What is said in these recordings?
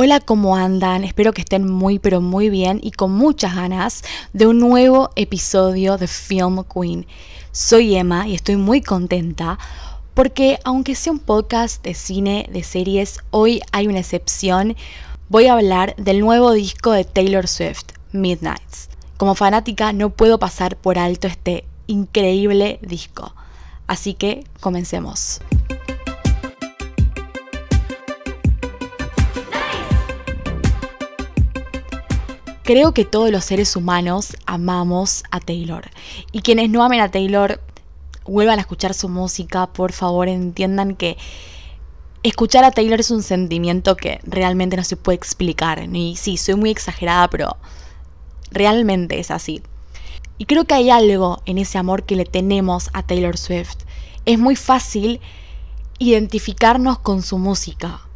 Hola, ¿cómo andan? Espero que estén muy pero muy bien y con muchas ganas de un nuevo episodio de Film Queen. Soy Emma y estoy muy contenta porque aunque sea un podcast de cine, de series, hoy hay una excepción. Voy a hablar del nuevo disco de Taylor Swift, Midnights. Como fanática no puedo pasar por alto este increíble disco. Así que comencemos. Creo que todos los seres humanos amamos a Taylor. Y quienes no amen a Taylor, vuelvan a escuchar su música, por favor entiendan que escuchar a Taylor es un sentimiento que realmente no se puede explicar. Y sí, soy muy exagerada, pero realmente es así. Y creo que hay algo en ese amor que le tenemos a Taylor Swift. Es muy fácil identificarnos con su música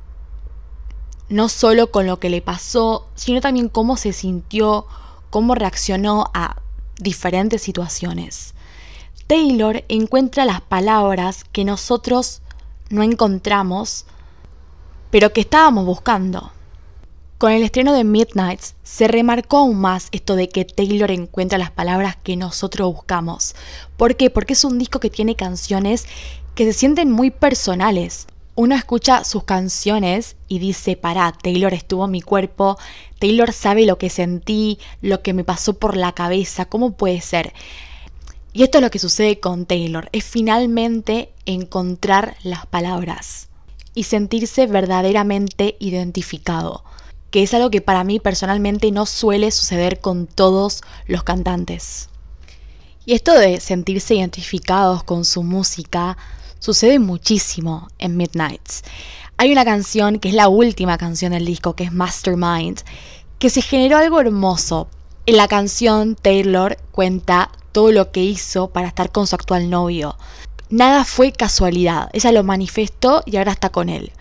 no solo con lo que le pasó, sino también cómo se sintió, cómo reaccionó a diferentes situaciones. Taylor encuentra las palabras que nosotros no encontramos, pero que estábamos buscando. Con el estreno de Midnights se remarcó aún más esto de que Taylor encuentra las palabras que nosotros buscamos. ¿Por qué? Porque es un disco que tiene canciones que se sienten muy personales uno escucha sus canciones y dice, pará, Taylor estuvo en mi cuerpo, Taylor sabe lo que sentí, lo que me pasó por la cabeza, ¿cómo puede ser? Y esto es lo que sucede con Taylor, es finalmente encontrar las palabras y sentirse verdaderamente identificado, que es algo que para mí personalmente no suele suceder con todos los cantantes. Y esto de sentirse identificados con su música sucede muchísimo en Midnights. Hay una canción que es la última canción del disco, que es Mastermind, que se generó algo hermoso. En la canción Taylor cuenta todo lo que hizo para estar con su actual novio. Nada fue casualidad, ella lo manifestó y ahora está con él.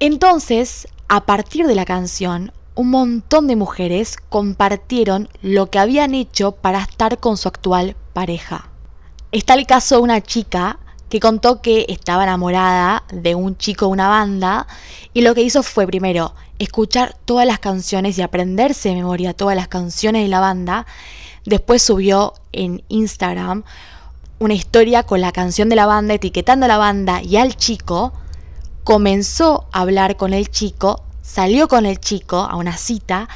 Entonces, a partir de la canción, un montón de mujeres compartieron lo que habían hecho para estar con su actual pareja. Está el caso de una chica que contó que estaba enamorada de un chico de una banda y lo que hizo fue primero escuchar todas las canciones y aprenderse de memoria todas las canciones de la banda. Después subió en Instagram una historia con la canción de la banda, etiquetando a la banda y al chico. Comenzó a hablar con el chico, salió con el chico a una cita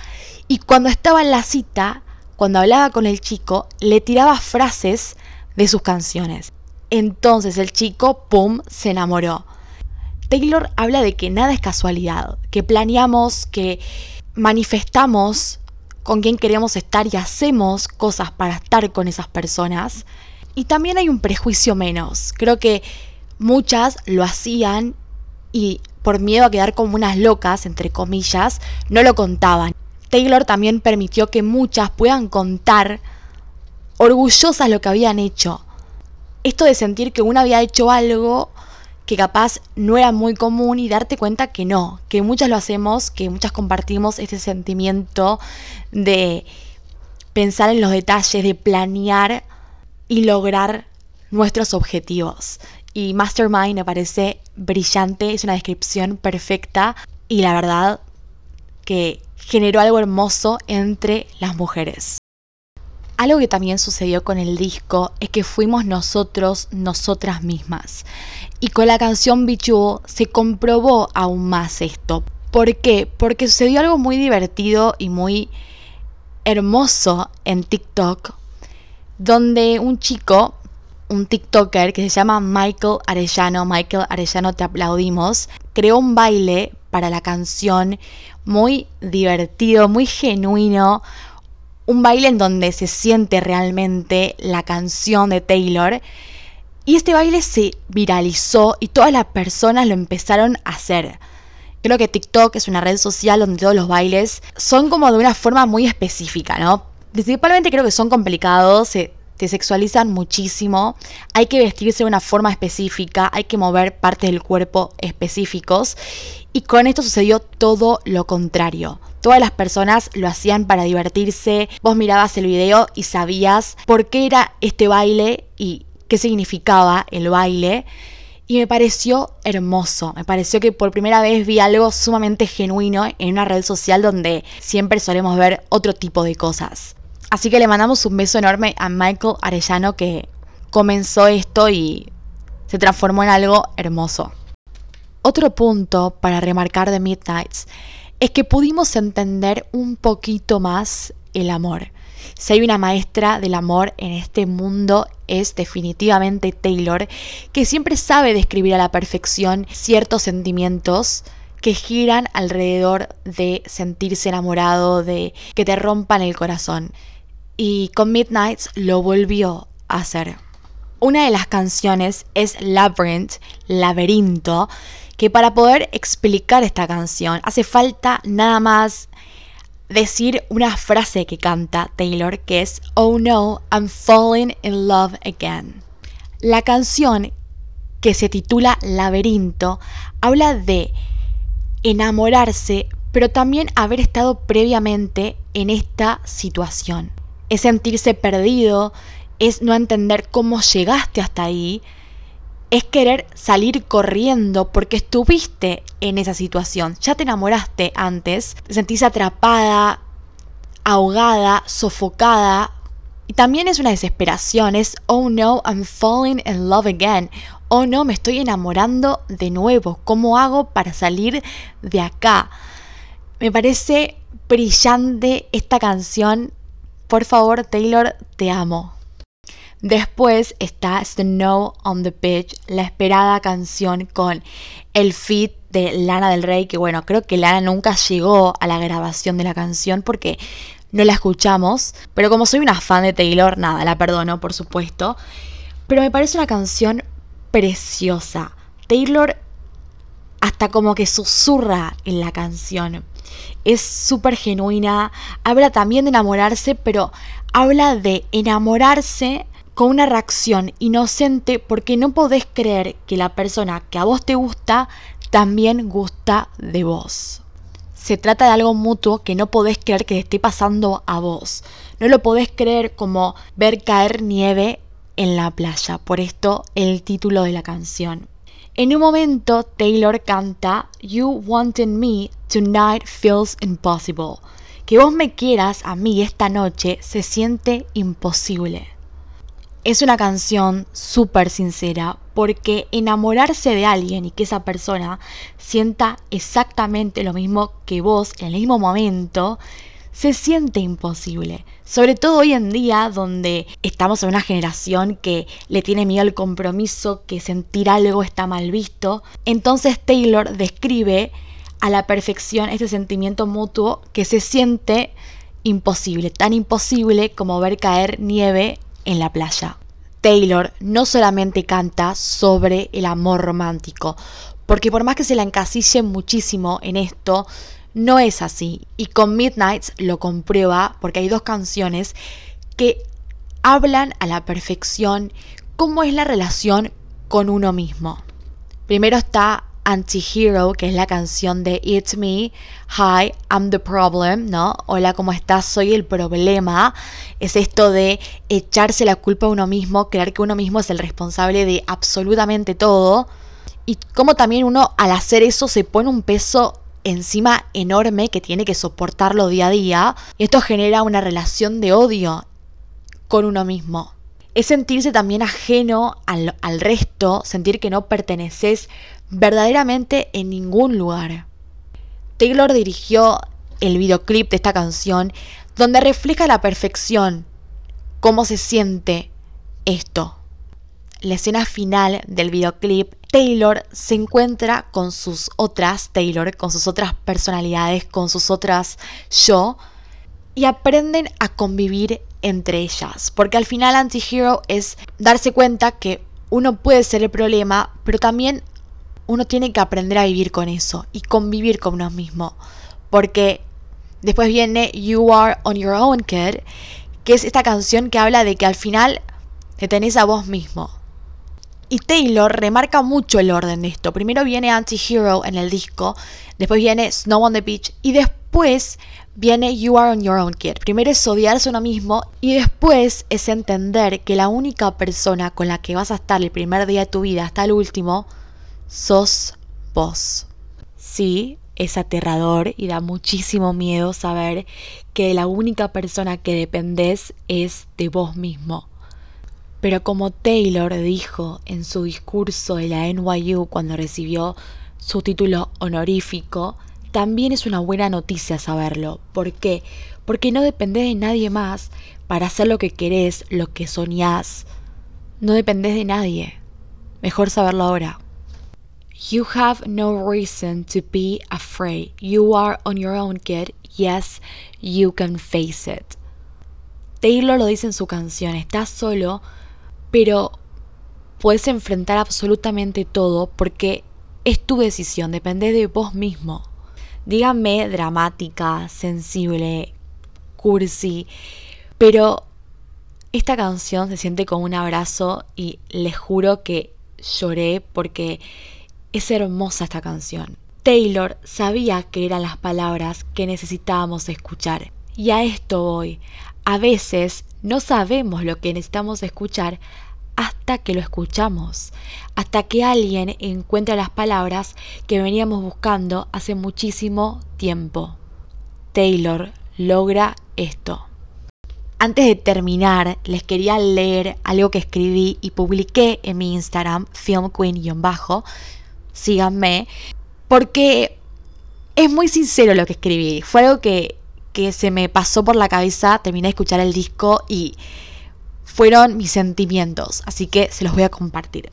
y cuando estaba en la cita, cuando hablaba con el chico, le tiraba frases de sus canciones. Entonces el chico, ¡pum!, se enamoró. Taylor habla de que nada es casualidad, que planeamos, que manifestamos con quién queremos estar y hacemos cosas para estar con esas personas. Y también hay un prejuicio menos. Creo que muchas lo hacían y por miedo a quedar como unas locas, entre comillas, no lo contaban. Taylor también permitió que muchas puedan contar orgullosas lo que habían hecho, esto de sentir que uno había hecho algo que capaz no era muy común y darte cuenta que no, que muchas lo hacemos, que muchas compartimos ese sentimiento de pensar en los detalles, de planear y lograr nuestros objetivos. Y Mastermind me parece brillante, es una descripción perfecta y la verdad que generó algo hermoso entre las mujeres. Algo que también sucedió con el disco es que fuimos nosotros, nosotras mismas. Y con la canción Bichu se comprobó aún más esto. ¿Por qué? Porque sucedió algo muy divertido y muy hermoso en TikTok, donde un chico, un TikToker que se llama Michael Arellano, Michael Arellano te aplaudimos, creó un baile para la canción muy divertido, muy genuino, un baile en donde se siente realmente la canción de Taylor. Y este baile se viralizó y todas las personas lo empezaron a hacer. Creo que TikTok es una red social donde todos los bailes son como de una forma muy específica, ¿no? Principalmente creo que son complicados, se te sexualizan muchísimo, hay que vestirse de una forma específica, hay que mover partes del cuerpo específicos y con esto sucedió todo lo contrario. Todas las personas lo hacían para divertirse, vos mirabas el video y sabías por qué era este baile y qué significaba el baile. Y me pareció hermoso, me pareció que por primera vez vi algo sumamente genuino en una red social donde siempre solemos ver otro tipo de cosas. Así que le mandamos un beso enorme a Michael Arellano que comenzó esto y se transformó en algo hermoso. Otro punto para remarcar de Midnights es que pudimos entender un poquito más el amor. Si hay una maestra del amor en este mundo es definitivamente Taylor, que siempre sabe describir a la perfección ciertos sentimientos que giran alrededor de sentirse enamorado, de que te rompan el corazón. Y con Midnights lo volvió a hacer. Una de las canciones es Labyrinth, Laberinto, que para poder explicar esta canción hace falta nada más decir una frase que canta Taylor que es Oh no, I'm falling in love again. La canción que se titula Laberinto habla de enamorarse, pero también haber estado previamente en esta situación. Es sentirse perdido, es no entender cómo llegaste hasta ahí, es querer salir corriendo porque estuviste en esa situación. Ya te enamoraste antes, te sentís atrapada, ahogada, sofocada. Y también es una desesperación, es, oh no, I'm falling in love again. Oh no, me estoy enamorando de nuevo. ¿Cómo hago para salir de acá? Me parece brillante esta canción. Por favor, Taylor, te amo. Después está Snow on the Beach, la esperada canción con el feat de Lana del Rey, que bueno, creo que Lana nunca llegó a la grabación de la canción porque no la escuchamos, pero como soy una fan de Taylor, nada, la perdono, por supuesto. Pero me parece una canción preciosa. Taylor hasta como que susurra en la canción. Es súper genuina, habla también de enamorarse, pero habla de enamorarse con una reacción inocente porque no podés creer que la persona que a vos te gusta también gusta de vos. Se trata de algo mutuo que no podés creer que te esté pasando a vos. No lo podés creer como ver caer nieve en la playa. Por esto el título de la canción. En un momento Taylor canta You wanted me tonight feels impossible. Que vos me quieras a mí esta noche se siente imposible. Es una canción súper sincera porque enamorarse de alguien y que esa persona sienta exactamente lo mismo que vos en el mismo momento, se siente imposible. Sobre todo hoy en día donde estamos en una generación que le tiene miedo al compromiso, que sentir algo está mal visto. Entonces Taylor describe a la perfección este sentimiento mutuo que se siente imposible, tan imposible como ver caer nieve en la playa. Taylor no solamente canta sobre el amor romántico, porque por más que se la encasille muchísimo en esto, no es así. Y con Midnights lo comprueba porque hay dos canciones que hablan a la perfección cómo es la relación con uno mismo. Primero está Anti-Hero, que es la canción de It's Me, Hi, I'm the Problem, ¿no? Hola, ¿cómo estás? Soy el problema. Es esto de echarse la culpa a uno mismo, creer que uno mismo es el responsable de absolutamente todo. Y cómo también uno al hacer eso se pone un peso encima enorme que tiene que soportarlo día a día. Y esto genera una relación de odio con uno mismo es sentirse también ajeno al, al, resto, sentir que no perteneces verdaderamente en ningún lugar. Taylor dirigió el videoclip de esta canción donde refleja la perfección cómo se siente esto. La escena final del videoclip, Taylor se encuentra con sus otras Taylor, con sus otras personalidades, con sus otras yo, y aprenden a convivir entre ellas. Porque al final Antihero es darse cuenta que uno puede ser el problema, pero también uno tiene que aprender a vivir con eso y convivir con uno mismo. Porque después viene You Are on Your Own Kid, que es esta canción que habla de que al final te tenés a vos mismo. Y Taylor remarca mucho el orden de esto. Primero viene Anti-Hero en el disco, después viene Snow on the Beach y después viene You Are on Your Own Kid. Primero es odiarse uno mismo y después es entender que la única persona con la que vas a estar el primer día de tu vida hasta el último sos vos. Sí, es aterrador y da muchísimo miedo saber que la única persona que dependés es de vos mismo. Pero como Taylor dijo en su discurso de la NYU cuando recibió su título honorífico, también es una buena noticia saberlo. ¿Por qué? Porque no dependés de nadie más para hacer lo que querés, lo que soñás. No dependés de nadie. Mejor saberlo ahora. You have no reason to be afraid. You are on your own, kid. Yes, you can face it. Taylor lo dice en su canción, estás solo, pero puedes enfrentar absolutamente todo porque es tu decisión, depende de vos mismo. Díganme dramática, sensible, cursi, pero esta canción se siente como un abrazo y les juro que lloré porque es hermosa esta canción. Taylor sabía que eran las palabras que necesitábamos escuchar. Y a esto voy. A veces no sabemos lo que necesitamos escuchar hasta que lo escuchamos, hasta que alguien encuentra las palabras que veníamos buscando hace muchísimo tiempo. Taylor logra esto. Antes de terminar, les quería leer algo que escribí y publiqué en mi Instagram, filmqueen-bajo. Síganme, porque es muy sincero lo que escribí. Fue algo que, que se me pasó por la cabeza, terminé de escuchar el disco y fueron mis sentimientos, así que se los voy a compartir.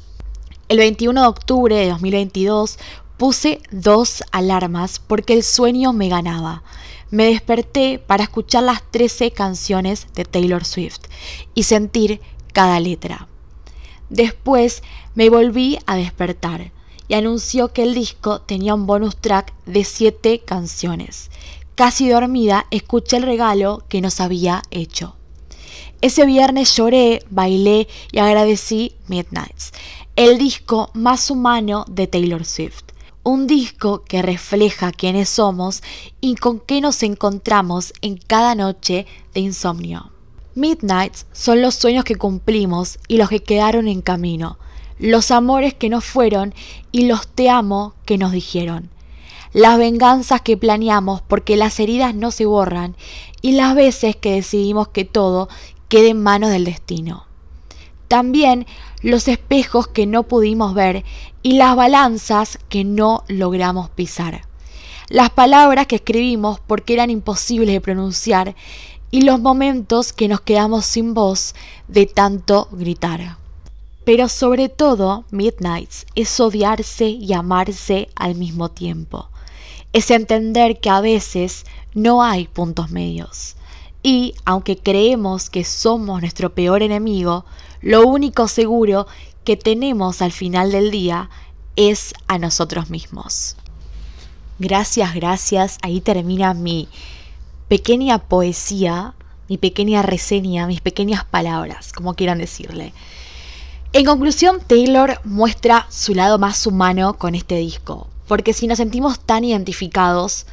El 21 de octubre de 2022 puse dos alarmas porque el sueño me ganaba. Me desperté para escuchar las 13 canciones de Taylor Swift y sentir cada letra. Después me volví a despertar y anunció que el disco tenía un bonus track de 7 canciones. Casi dormida escuché el regalo que nos había hecho. Ese viernes lloré, bailé y agradecí Midnights, el disco más humano de Taylor Swift. Un disco que refleja quiénes somos y con qué nos encontramos en cada noche de insomnio. Midnights son los sueños que cumplimos y los que quedaron en camino, los amores que nos fueron y los te amo que nos dijeron, las venganzas que planeamos porque las heridas no se borran y las veces que decidimos que todo quede en manos del destino. También los espejos que no pudimos ver y las balanzas que no logramos pisar. Las palabras que escribimos porque eran imposibles de pronunciar y los momentos que nos quedamos sin voz de tanto gritar. Pero sobre todo, Midnights es odiarse y amarse al mismo tiempo. Es entender que a veces no hay puntos medios. Y aunque creemos que somos nuestro peor enemigo, lo único seguro que tenemos al final del día es a nosotros mismos. Gracias, gracias. Ahí termina mi pequeña poesía, mi pequeña reseña, mis pequeñas palabras, como quieran decirle. En conclusión, Taylor muestra su lado más humano con este disco, porque si nos sentimos tan identificados,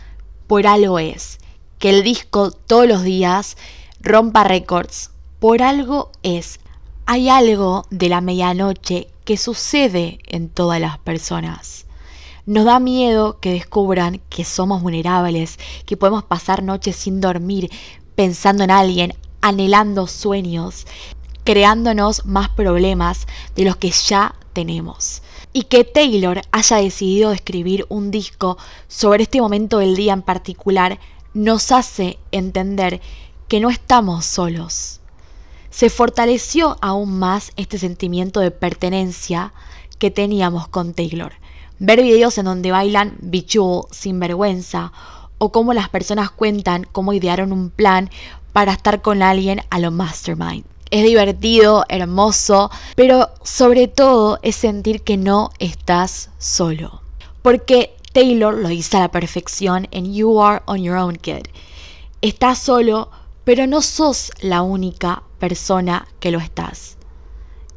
por algo es que el disco todos los días rompa récords. Por algo es. Hay algo de la medianoche que sucede en todas las personas. Nos da miedo que descubran que somos vulnerables, que podemos pasar noches sin dormir, pensando en alguien, anhelando sueños, creándonos más problemas de los que ya tenemos. Y que Taylor haya decidido escribir un disco sobre este momento del día en particular nos hace entender que no estamos solos. Se fortaleció aún más este sentimiento de pertenencia que teníamos con Taylor. Ver videos en donde bailan bichú sin vergüenza o cómo las personas cuentan cómo idearon un plan para estar con alguien a lo mastermind. Es divertido, hermoso, pero sobre todo es sentir que no estás solo. Porque Taylor lo dice a la perfección en You Are on Your Own Kid. Estás solo, pero no sos la única persona que lo estás.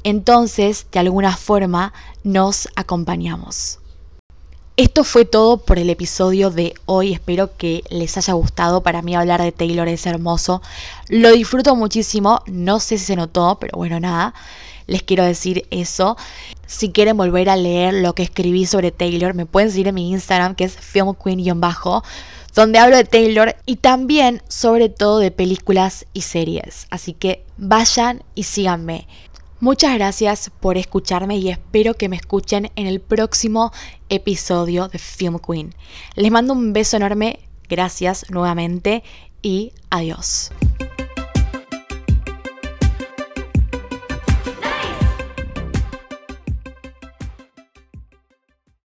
Entonces, de alguna forma, nos acompañamos. Esto fue todo por el episodio de hoy. Espero que les haya gustado. Para mí hablar de Taylor es hermoso. Lo disfruto muchísimo. No sé si se notó, pero bueno, nada. les quiero decir eso. Si quieren volver a leer lo que escribí sobre Taylor, me pueden seguir en mi Instagram, que es filmqueen-bajo, donde hablo de Taylor y también sobre todo de películas y series. Así que vayan y síganme. Muchas gracias por escucharme y espero que me escuchen en el próximo episodio de Film Queen. Les mando un beso enorme, gracias nuevamente y adiós.